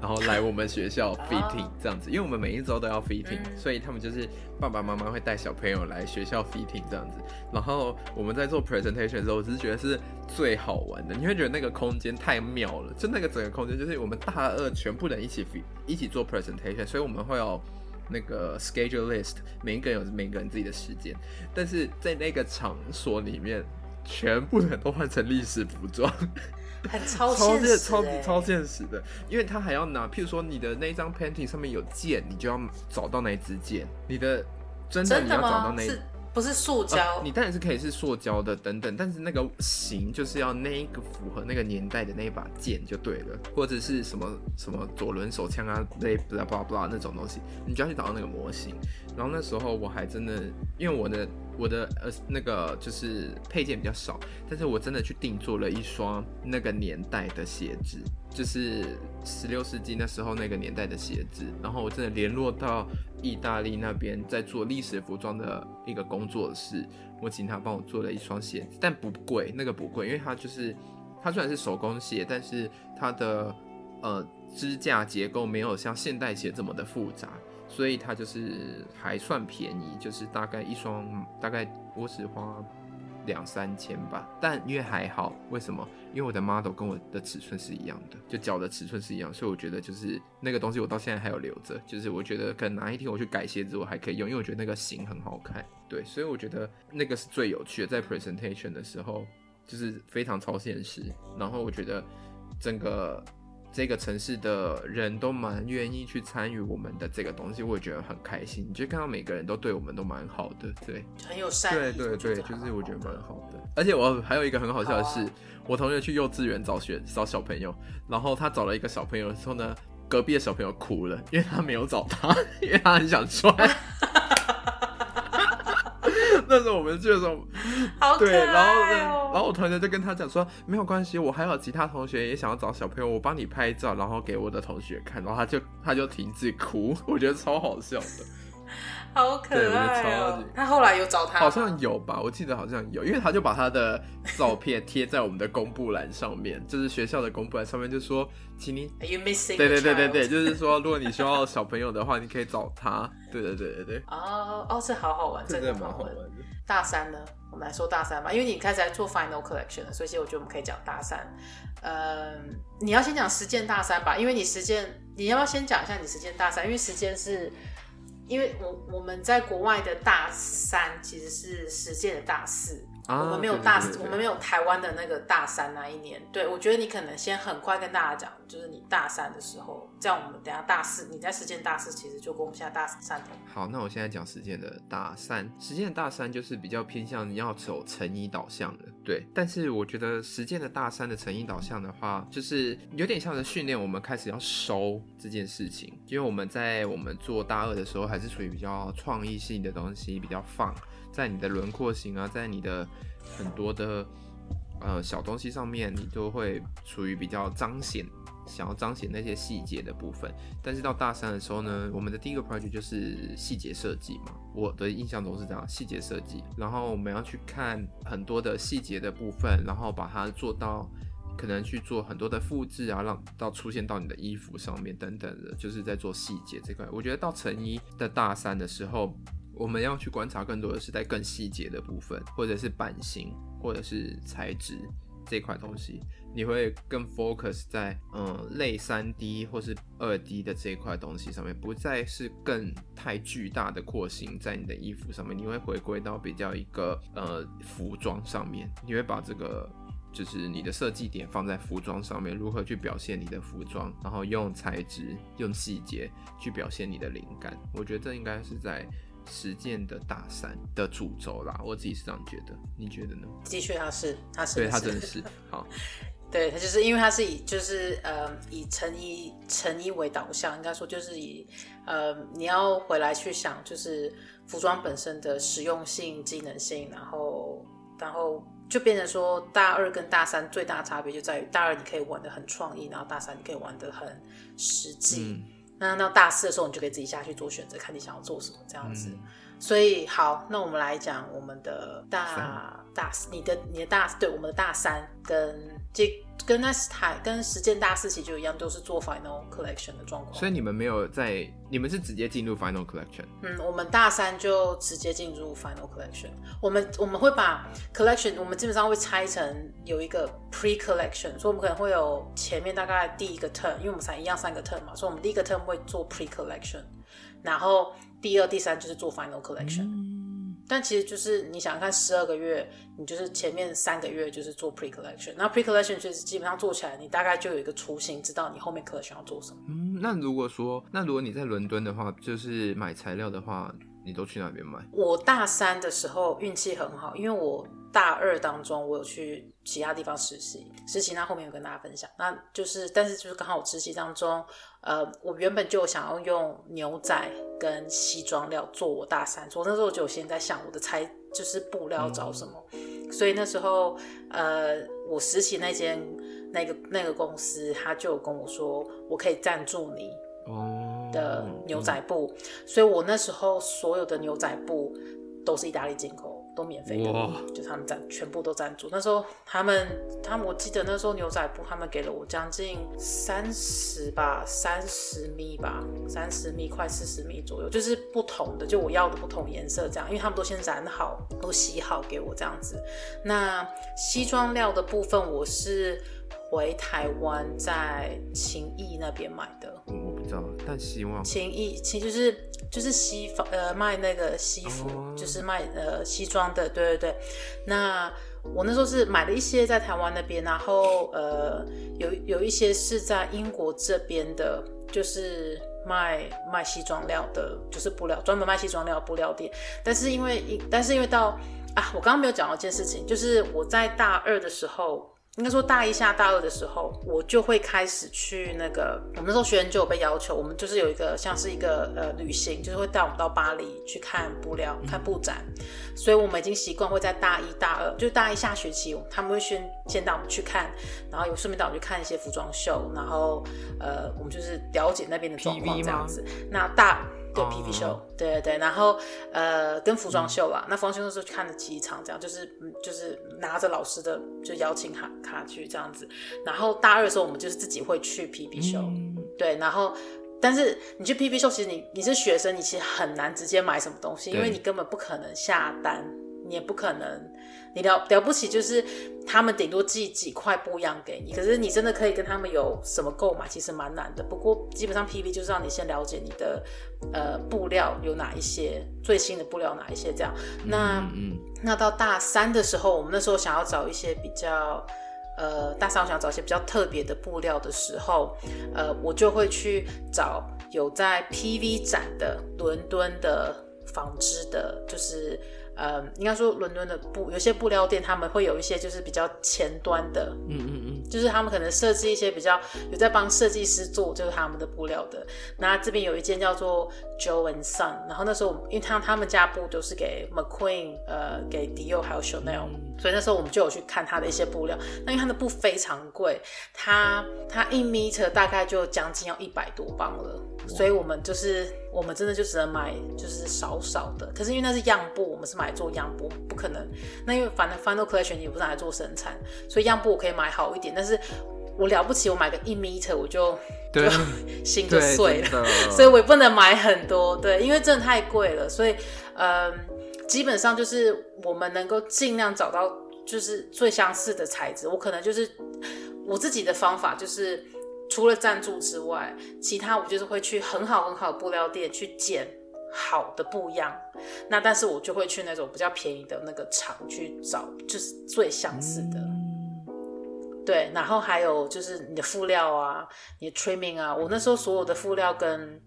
然后来我们学校 fitting 这样子，因为我们每一周都要 fitting，嗯，所以他们就是爸爸妈妈会带小朋友来学校 fitting 这样子。然后我们在做 presentation 的时候，我只是觉得是最好玩的，你会觉得那个空间太妙了，就那个整个空间就是我们大二全部人一起一起做 presentation，所以我们会有。那个 schedule list，每一个人有每个人自己的时间，但是在那个场所里面，全部人都换成历史服装，很超现实、欸、超超超现实的，因为他还要拿，譬如说你的那一张 painting 上面有剑，你就要找到那支剑，你的真的你要找到那，不是塑胶、呃，你当然是可以是塑胶的等等，但是那个型就是要那一个符合那个年代的那一把剑就对了，或者是什么什么左轮手枪啊，那 blah blah blah 那种东西，你就要去找到那个模型。然后那时候我还真的，因为我的我的呃那个就是配件比较少，但是我真的去定做了一双那个年代的鞋子，就是十六世纪那时候那个年代的鞋子。然后我真的联络到意大利那边在做历史服装的一个工作室，我请他帮我做了一双鞋子，但不贵，那个不贵，因为它就是它虽然是手工鞋，但是它的呃支架结构没有像现代鞋这么的复杂。所以它就是还算便宜，就是大概一双，大概我只花两三千吧。但因为还好，为什么？因为我的 model 跟我的尺寸是一样的，就脚的尺寸是一样，所以我觉得就是那个东西我到现在还有留着。就是我觉得可能哪一天我去改鞋子，我还可以用，因为我觉得那个型很好看。对，所以我觉得那个是最有趣的，在 presentation 的时候就是非常超现实。然后我觉得整个。这个城市的人都蛮愿意去参与我们的这个东西，我也觉得很开心。你就看到每个人都对我们都蛮好的，对，很有善意。对对对，就是我觉得蛮好的。而且我还有一个很好笑的是，我同学去幼稚园找学找小朋友，然后他找了一个小朋友的时候呢，隔壁的小朋友哭了，因为他没有找他，因为他很想穿。[LAUGHS] 那时候我们去的时候，好哦。对，然后然后我同学就跟他讲说，没有关系，我还有其他同学也想要找小朋友，我帮你拍照，然后给我的同学看，然后他就他就停止哭，我觉得超好笑的，[LAUGHS] 好可爱哦。他后来有找他，好像有吧，我记得好像有，因为他就把他的照片贴在我们的公布栏上面，就是学校的公布栏上面，就说，请你，Are you missing？对对对对对，就是说，如果你需要小朋友的话，你可以找他。对对对对对。哦哦，这好好玩，这个蛮好玩的。大三呢，我们来说大三吧，因为你开始在做 final collection 了，所以其实我觉得我们可以讲大三。嗯，你要先讲实践大三吧，因为你实践，你要不要先讲一下你实践大三？因为实践是，因为我我们在国外的大三其实是实践的大四。啊、我们没有大，对对对对，我们没有台湾的那个大三那一年。对，我觉得你可能先很快跟大家讲，就是你大三的时候，这样我们等下大四，你在实践大四其实就跟我们现在大三同。好，那我现在讲实践的大三，实践的大三就是比较偏向你要走成衣导向的，对。但是我觉得实践的大三的成衣导向的话，就是有点像是训练我们开始要收这件事情，因为我们在我们做大二的时候还是属于比较创意性的东西，比较放。在你的轮廓型啊，在你的很多的呃小东西上面，你都会处于比较彰显，想要彰显那些细节的部分。但是到大三的时候呢，我们的第一个 project 就是细节设计嘛。我的印象中是这样，细节设计。然后我们要去看很多的细节的部分，然后把它做到可能去做很多的复制啊，让到出现到你的衣服上面等等的，就是在做细节这块。我觉得到成衣的大三的时候。我们要去观察更多的是在更细节的部分，或者是版型，或者是材质这块东西，你会更 focus 在嗯类三 D 或是二 D 的这一块东西上面，不再是更太巨大的廓形在你的衣服上面，你会回归到比较一个呃服装上面，你会把这个就是你的设计点放在服装上面，如何去表现你的服装，然后用材质、用细节去表现你的灵感，我觉得这应该是在。实践的大三的主轴啦，我自己是这样觉得，你觉得呢？的确，他是，他是，对，他真的是好。[LAUGHS] 对，他就是因为他是以就是呃以成衣成衣为导向，应该说就是以呃你要回来去想，就是服装本身的实用性、机能性，然后然后就变成说大二跟大三最大差别就在于大二你可以玩的很创意，然后大三你可以玩的很实际。嗯那到大四的时候，你就可以自己下去做选择，看你想要做什么这样子。嗯、所以好，那我们来讲我们的大大四，你的你的大对我们的大三跟这。跟那台跟实践大四其实就一样，都是做 final collection 的状况。所以你们没有在，你们是直接进入 final collection？嗯，我们大三就直接进入 final collection。我们我们会把 collection，我们基本上会拆成有一个 pre collection，所以我们可能会有前面大概第一个 term，因为我们才一样三个 term 嘛，所以我们第一个 term 会做 pre collection，然后第二、第三就是做 final collection。嗯但其实就是你想看十二个月，你就是前面三个月就是做 pre collection，那 pre collection 其实基本上做起来，你大概就有一个雏形，知道你后面可能想要做什么。嗯，那如果说，那如果你在伦敦的话，就是买材料的话，你都去哪边买？我大三的时候运气很好，因为我大二当中我有去其他地方实习，实习那后面有跟大家分享，那就是但是就是刚好我实习当中，呃，我原本就想要用牛仔跟西装料做我大三，所以那时候就有先在想我的材就是布料找什么，嗯、所以那时候呃，我实习那间那个那个公司他就有跟我说，我可以赞助你。的牛仔布，嗯、所以我那时候所有的牛仔布都是意大利进口，都免费的，哇就他们赞全部都赞助。那时候他们他们我记得那时候牛仔布他们给了我将近三十吧，三十米吧，三十米快四十米左右，就是不同的，就我要的不同颜色这样，因为他们都先染好，都洗好给我这样子。那西装料的部分我是。回台湾在情谊那边买的，但希望勤益其实就是就是西方呃卖那个西服，哦、就是卖呃西装的，对对对。那我那时候是买了一些在台湾那边，然后呃有有一些是在英国这边的，就是卖卖西装料的，就是布料专门卖西装料布料店。但是因为但是因为到啊，我刚刚没有讲到一件事情，就是我在大二的时候。应该说大一下大二的时候，我就会开始去那个，我们那时候学员就有被要求，我们就是有一个像是一个呃旅行，就是会带我们到巴黎去看布料、看布展，所以我们已经习惯会在大一大二，就是大一下学期，他们会先先带我们去看，然后有顺便带我们去看一些服装秀，然后呃，我们就是了解那边的状况这样子。那大。对 PV 秀，对对对，然后呃跟服装秀吧，嗯、那服装秀的时候看了几场，这样就是就是拿着老师的就邀请卡卡去这样子，然后大二的时候我们就是自己会去 PV 秀，嗯、对，然后但是你去 P P 秀，其实你你是学生，你其实很难直接买什么东西，因为你根本不可能下单，你也不可能。你了了不起，就是他们顶多寄几块布样给你，可是你真的可以跟他们有什么购买，其实蛮难的。不过基本上 PV 就是让你先了解你的呃布料有哪一些，最新的布料哪一些这样。那嗯，嗯那到大三的时候，我们那时候想要找一些比较呃大三我想找一些比较特别的布料的时候，呃我就会去找有在 PV 展的伦敦的纺织的，就是。呃，应该说伦敦的布，有些布料店他们会有一些就是比较前端的，嗯嗯嗯，就是他们可能设计一些比较有在帮设计师做，就是他们的布料的。那这边有一件叫做 Joe and Son，然后那时候因为他他们家布都是给 McQueen，呃，给 Dior 还有 Chanel，嗯，所以那时候我们就有去看他的一些布料。那因为他的布非常贵，他他一米大概就将近要一百多磅了，所以我们就是我们真的就只能买就是少少的。可是因为那是样布，我们是买。做样布不可能，那因为反正 Final Collection 也不是拿来做生产，所以样布我可以买好一点。但是我了不起，我买个一米，我就对就心就碎了，所以我也不能买很多。对，因为真的太贵了，所以嗯，基本上就是我们能够尽量找到就是最相似的材质。我可能就是我自己的方法，就是除了赞助之外，其他我就是会去很好很好的布料店去捡。好的布样，那但是我就会去那种比较便宜的那个厂去找，就是最相似的。对，然后还有就是你的布料啊，你的 trimming 啊，我那时候所有的布料跟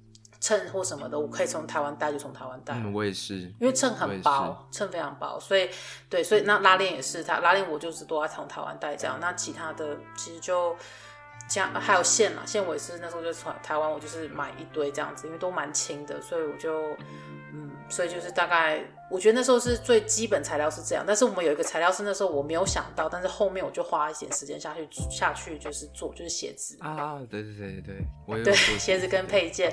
衬或什么的，我可以从台湾带就从台湾带。嗯，我也是，因为衬很薄，衬非常薄，所以对，所以那拉链也是，它拉链我就是都要从台湾带这样。那其他的其实就。这样还有线嘛，线我也是那时候就从台湾，我就是买一堆这样子，因为都蛮轻的，所以我就嗯，所以就是大概我觉得那时候是最基本材料是这样，但是我们有一个材料是那时候我没有想到，但是后面我就花一点时间下去下去就是做就是鞋子啊，对对对对，我有对鞋子跟配件。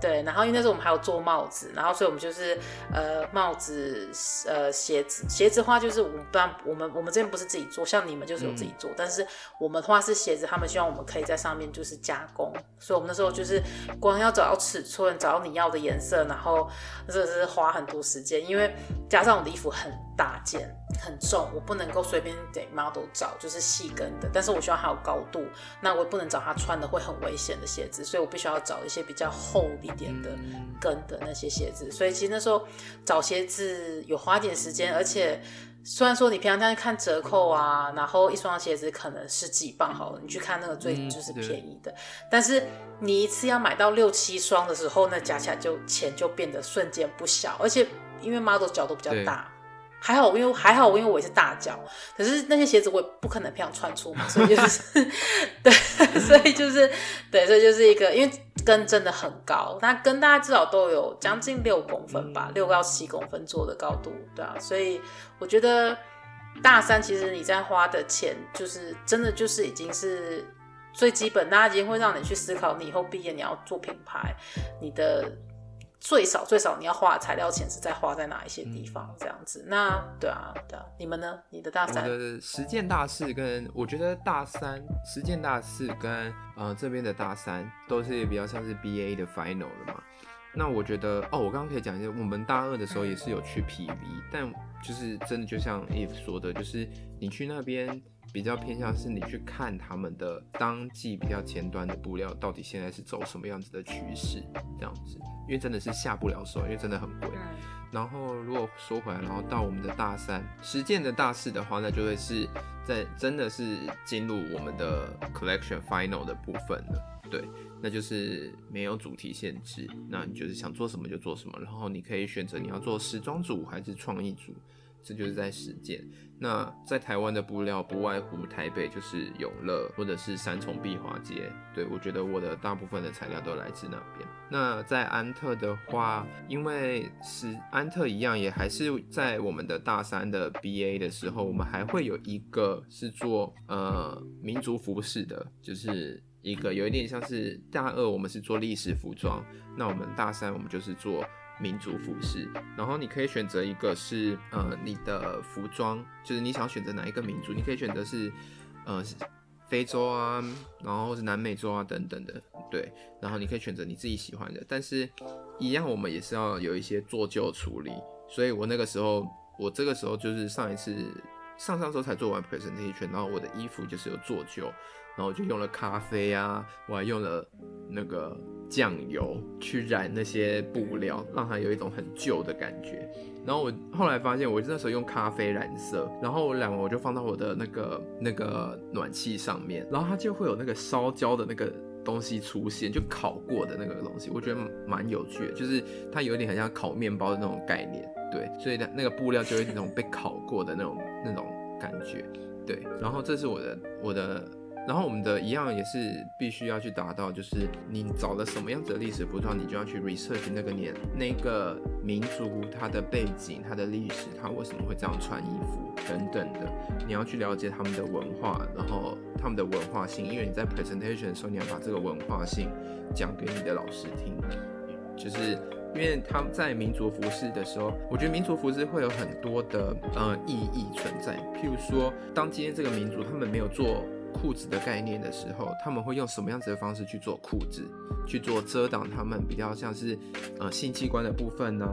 对，然后因为那时候我们还有做帽子，然后所以我们就是呃帽子呃鞋子鞋子的话就是我们不然我们我们这边不是自己做，像你们就是有自己做，嗯、但是我们的话是鞋子，他们希望我们可以在上面就是加工，所以我们那时候就是光要找到尺寸，找到你要的颜色，然后真的是花很多时间，因为加上我的衣服很大件很重，我不能够随便给 model 找就是细跟的，但是我希望它有高度，那我也不能找他穿的会很危险的鞋子，所以我必须要找一些比较厚一点的跟的那些鞋子，所以其实那时候找鞋子有花点时间，而且虽然说你平常在看折扣啊，然后一双鞋子可能十几磅好了，你去看那个最就是便宜的，嗯、但是你一次要买到六七双的时候，那加起来就钱就变得瞬间不小，而且因为 model 脚都比较大。还好，因为还好，因为我也是大脚，可是那些鞋子我也不可能平常穿出嘛，所以就是 [LAUGHS] 对，所以就是对，所以就是一个，因为跟真的很高，那跟大家至少都有将近六公分吧，六到七公分做的高度，对啊，所以我觉得大三其实你在花的钱，就是真的就是已经是最基本，大家已经会让你去思考，你以后毕业你要做品牌，你的。最少最少你要花的材料钱是在花在哪一些地方这样子？那对啊，对啊，你们呢？你的大三？我的实践大四跟我觉得大三实践大四跟呃这边的大三都是比较像是 BA 的 final 的嘛。那我觉得哦，我刚刚可以讲一下，我们大二的时候也是有去 PV，但就是真的就像 Eve 说的，就是你去那边。比较偏向是你去看他们的当季比较前端的布料，到底现在是走什么样子的趋势，这样子，因为真的是下不了手，因为真的很贵。然后如果说回来，然后到我们的大三实践的大四的话，那就会是在真的是进入我们的 collection final 的部分了。对，那就是没有主题限制，那你就是想做什么就做什么，然后你可以选择你要做时装组还是创意组。这就是在实践。那在台湾的布料不外乎台北就是永乐或者是三重碧华街。对，我觉得我的大部分的材料都来自那边。那在安特的话，因为是安特一样，也还是在我们的大三的 BA 的时候，我们还会有一个是做呃民族服饰的，就是一个有一点像是大二我们是做历史服装，那我们大三我们就是做。民族服饰，然后你可以选择一个是呃你的服装，就是你想选择哪一个民族，你可以选择是呃非洲啊，然后是南美洲啊等等的，对，然后你可以选择你自己喜欢的，但是一样我们也是要有一些做旧处理，所以我那个时候我这个时候就是上一次上上周才做完 presentation，然后我的衣服就是有做旧。然后就用了咖啡啊，我还用了那个酱油去染那些布料，让它有一种很旧的感觉。然后我后来发现，我那时候用咖啡染色，然后我染完我就放到我的那个那个暖气上面，然后它就会有那个烧焦的那个东西出现，就烤过的那个东西，我觉得蛮有趣的，就是它有点很像烤面包的那种概念，对，所以那那个布料就有那种被烤过的那种那种感觉，对。然后这是我的我的。然后我们的一样也是必须要去达到，就是你找了什么样子的历史服装，你就要去 research 那个年那个民族它的背景、它的历史，它为什么会这样穿衣服等等的，你要去了解他们的文化，然后他们的文化性，因为你在 presentation 的时候，你要把这个文化性讲给你的老师听，就是因为他们在民族服饰的时候，我觉得民族服饰会有很多的呃意义存在，譬如说，当今天这个民族他们没有做。裤子的概念的时候，他们会用什么样子的方式去做裤子，去做遮挡他们比较像是呃性器官的部分呢、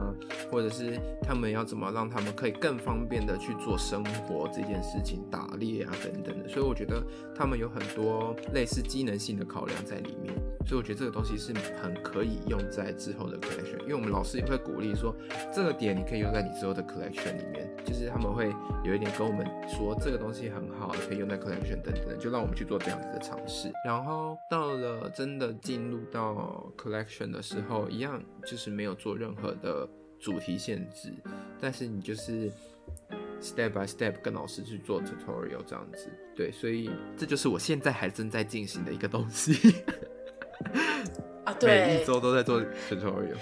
或者是他们要怎么让他们可以更方便的去做生活这件事情，打猎啊等等的。所以我觉得他们有很多类似机能性的考量在里面。所以我觉得这个东西是很可以用在之后的 collection，因为我们老师也会鼓励说，这个点你可以用在你之后的 collection 里面，就是他们会有一点跟我们说这个东西很好，可以用在 collection 等等，就让我们去做这样子的尝试。然后到了真的进入到 collection 的时候，一样就是没有做任何的主题限制，但是你就是 step by step 跟老师去做 tutorial 这样子。对，所以这就是我现在还正在进行的一个东西。啊，[LAUGHS] 对，每一周都在做 tutorial。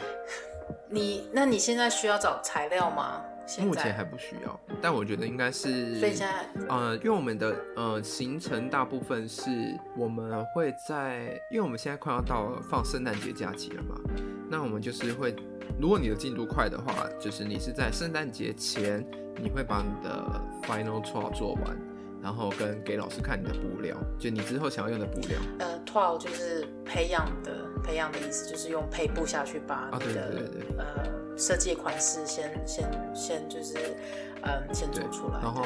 你，那你现在需要找材料吗？目前还不需要，但我觉得应该是。所以现在，呃，因为我们的呃行程大部分是我们会在，因为我们现在快要到放圣诞节假期了嘛，那我们就是会，如果你的进度快的话，就是你是在圣诞节前，你会把你的 final tour 做完。然后跟给老师看你的布料，就你之后想要用的布料。呃，toile 就是培养的，培养的意思就是用配布下去把你的、啊、对对对对呃设计款式先先先就是嗯先做出来。然后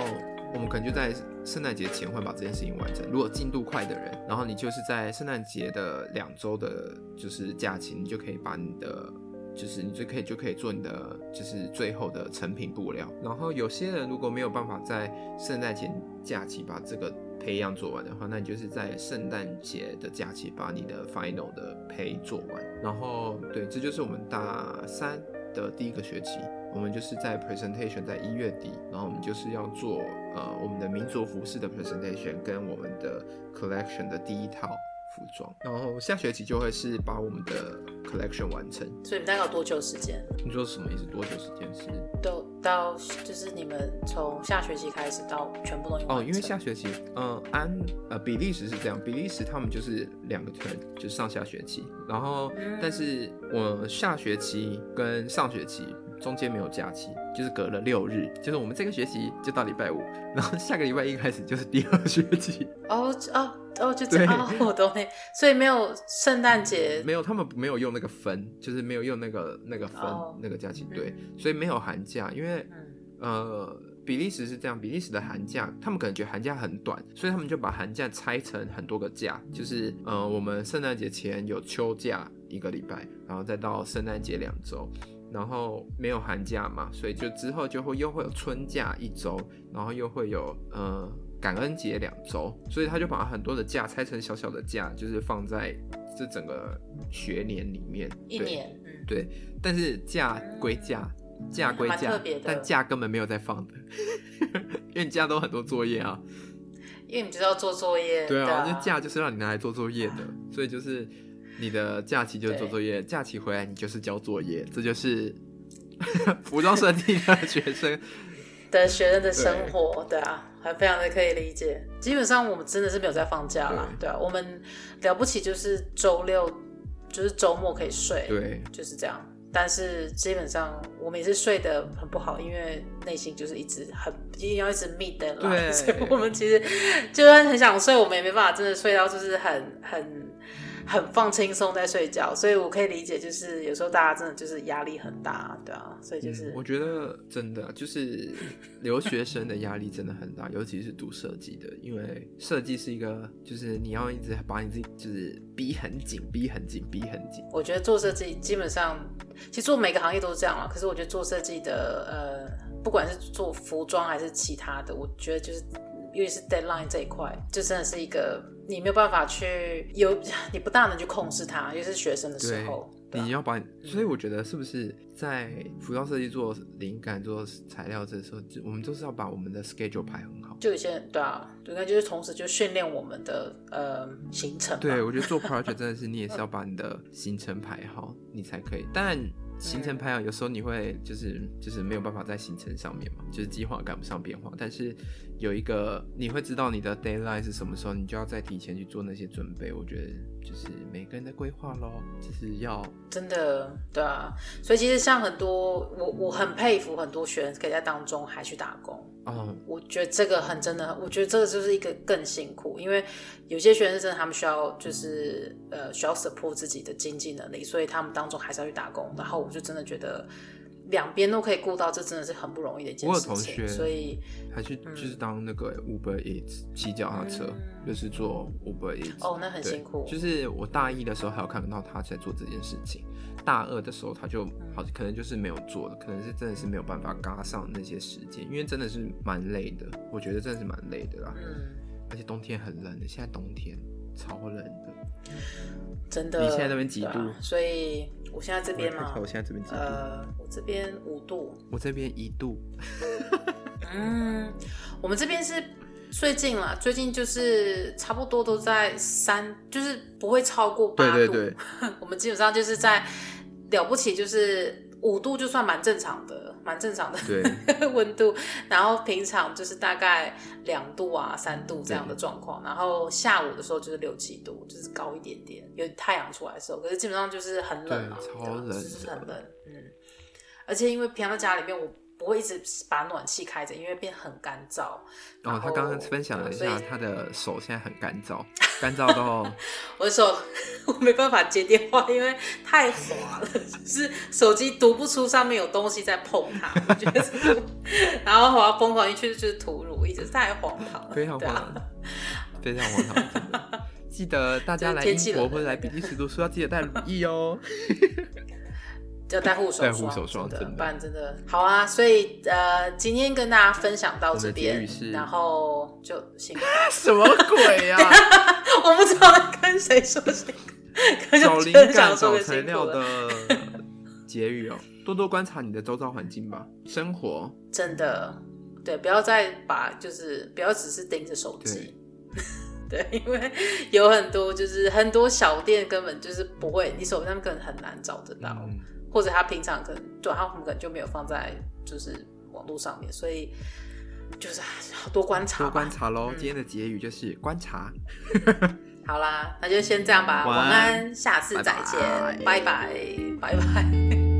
我们可能就在圣诞节前会把这件事情完成。如果进度快的人，然后你就是在圣诞节的两周的，就是假期，你就可以把你的就是你就可以就可以做你的就是最后的成品布料。然后有些人如果没有办法在圣诞节假期把这个胚样做完的话，那你就是在圣诞节的假期把你的 final 的胚做完。然后对，这就是我们大三的第一个学期。我们就是在 presentation 在一月底，然后我们就是要做呃我们的民族服饰的 presentation 跟我们的 collection 的第一套服装，然后下学期就会是把我们的 collection 完成。所以你大概有多久时间？你说什么意思？多久时间是？都到就是你们从下学期开始到全部都哦，因为下学期嗯安呃比利时是这样，比利时他们就是两个 term 就是上下学期，然后、嗯、但是我下学期跟上学期。中间没有假期，就是隔了六日，就是我们这个学期就到礼拜五，[LAUGHS] 然后下个礼拜一开始就是第二学期。哦哦哦，就这样，哦、我懂你。所以没有圣诞节，没有，他们没有用那个分，就是没有用那个那个分、哦、那个假期，对，所以没有寒假，因为、嗯、呃，比利时是这样，比利时的寒假，他们可能觉得寒假很短，所以他们就把寒假拆成很多个假，就是呃，我们圣诞节前有秋假一个礼拜，然后再到圣诞节两周。然后没有寒假嘛，所以就之后就会又会有春假一周，然后又会有呃感恩节两周，所以他就把很多的假拆成小小的假，就是放在这整个学年里面。一年，对，但是假归假，假归假，但假根本没有在放的，[LAUGHS] 因为你假都很多作业啊，因为你知道做作业，对啊，就假就是让你拿来做作业的，所以就是。你的假期就是做作业，假期回来你就是交作业，这就是 [LAUGHS] 服装设计的学生 [LAUGHS] 的学生的生活，对，对啊，还非常的可以理解。基本上我们真的是没有在放假啦，对，对啊，我们了不起就是周六就是周末可以睡，对，就是这样。但是基本上我们也是睡得很不好，因为内心就是一直很一定要一直 meet deadline，[LAUGHS] 所以我们其实就算很想睡，我们也没办法真的睡到就是很很。很放轻松在睡觉，所以我可以理解，就是有时候大家真的就是压力很大，对啊，所以就是、嗯、我觉得真的就是 [LAUGHS] 留学生的压力真的很大，尤其是读设计的，因为设计是一个就是你要一直把你自己就是逼很紧，逼很紧，逼很紧。我觉得做设计基本上，其实做每个行业都是这样啊。可是我觉得做设计的，呃，不管是做服装还是其他的，我觉得就是。尤其是 deadline 这一块，就真的是一个你没有办法去有，[LAUGHS] 你不大能去控制它，尤其是学生的时候。你要把，所以我觉得是不是在服装设计做灵感、做材料这时候，我们就是要把我们的 schedule 排很好。就有些人对啊，应该就是同时就训练我们的呃行程。对，我觉得做 project 真的是你也是要把你的行程排好，你才可以。但行程排好，有时候你会就是就是没有办法在行程上面嘛，就是计划赶不上变化。但是有一个你会知道你的 daylight 是什么时候，你就要再提前去做那些准备。我觉得就是每个人的规划咯，就是要真的对啊。所以其实像很多我我很佩服很多学生可以在当中还去打工。嗯，我觉得这个很真的，我觉得这个就是一个更辛苦，因为有些学生真的他们需要就是呃需要 support 自己的经济能力，所以他们当中还是要去打工。然后我就真的觉得两边都可以顾到，这真的是很不容易的一件事情。我有同学，所以还去就是当那个 Uber Eats 骑脚踏车，嗯、就是做 Uber Eats。哦，那很辛苦。就是我大一的时候还有看到他在做这件事情。大二的时候他就好，可能就是没有做了，可能是真的是没有办法赶上那些时间，因为真的是蛮累的，我觉得真的是蛮累的啦。嗯，而且冬天很冷的，现在冬天超冷的，真的。你现在那边几度？啊，所以我现在这边嘛，我现在这边几度？呃，我这边五度，我这边一度。嗯，我们这边是最近了，最近就是差不多都在三，就是不会超过八度。对对对，[LAUGHS] 我们基本上就是在。了不起，就是五度就算蛮正常的，蛮正常的 [LAUGHS] 温度。然后平常就是大概两度啊、三度这样的状况。然后下午的时候就是六七度，就是高一点点，有太阳出来的时候。可是基本上就是很冷啊，超冷，就是很冷。嗯，而且因为平常在家里面我。不会一直把暖气开着，因为变很干燥。哦，他刚刚分享了一下，他的手现在很干燥，干燥到 [LAUGHS] 我的手我没办法接电话，因为太滑了，就是手机读不出上面有东西在碰它，我觉得是。然后我要疯狂一去就是吐乳，一直太荒唐了，非常荒唐，非常荒唐。记得大家来英国或者来比利时读书要记得带乳液哦。[LAUGHS] 要带护手戴护手霜，真的，不然真的好啊。所以呃，今天跟大家分享到这边，然后就行。[LAUGHS] 什么鬼呀、啊？[LAUGHS] 我不知道在跟谁说辛苦，找就灵感、想说个找材料的结语哦，多多观察你的周遭环境吧，生活。真的，对，不要再把就是不要只是盯着手机。对，[LAUGHS] 因为有很多就是很多小店根本就是不会，你手机上面根本很难找得到，嗯、或者他平常可能对他们可能就没有放在就是网络上面，所以就是多观察，多观察喽。嗯、今天的结语就是观察。[LAUGHS] 好啦，那就先这样吧，晚安，下次再见，拜拜，拜拜。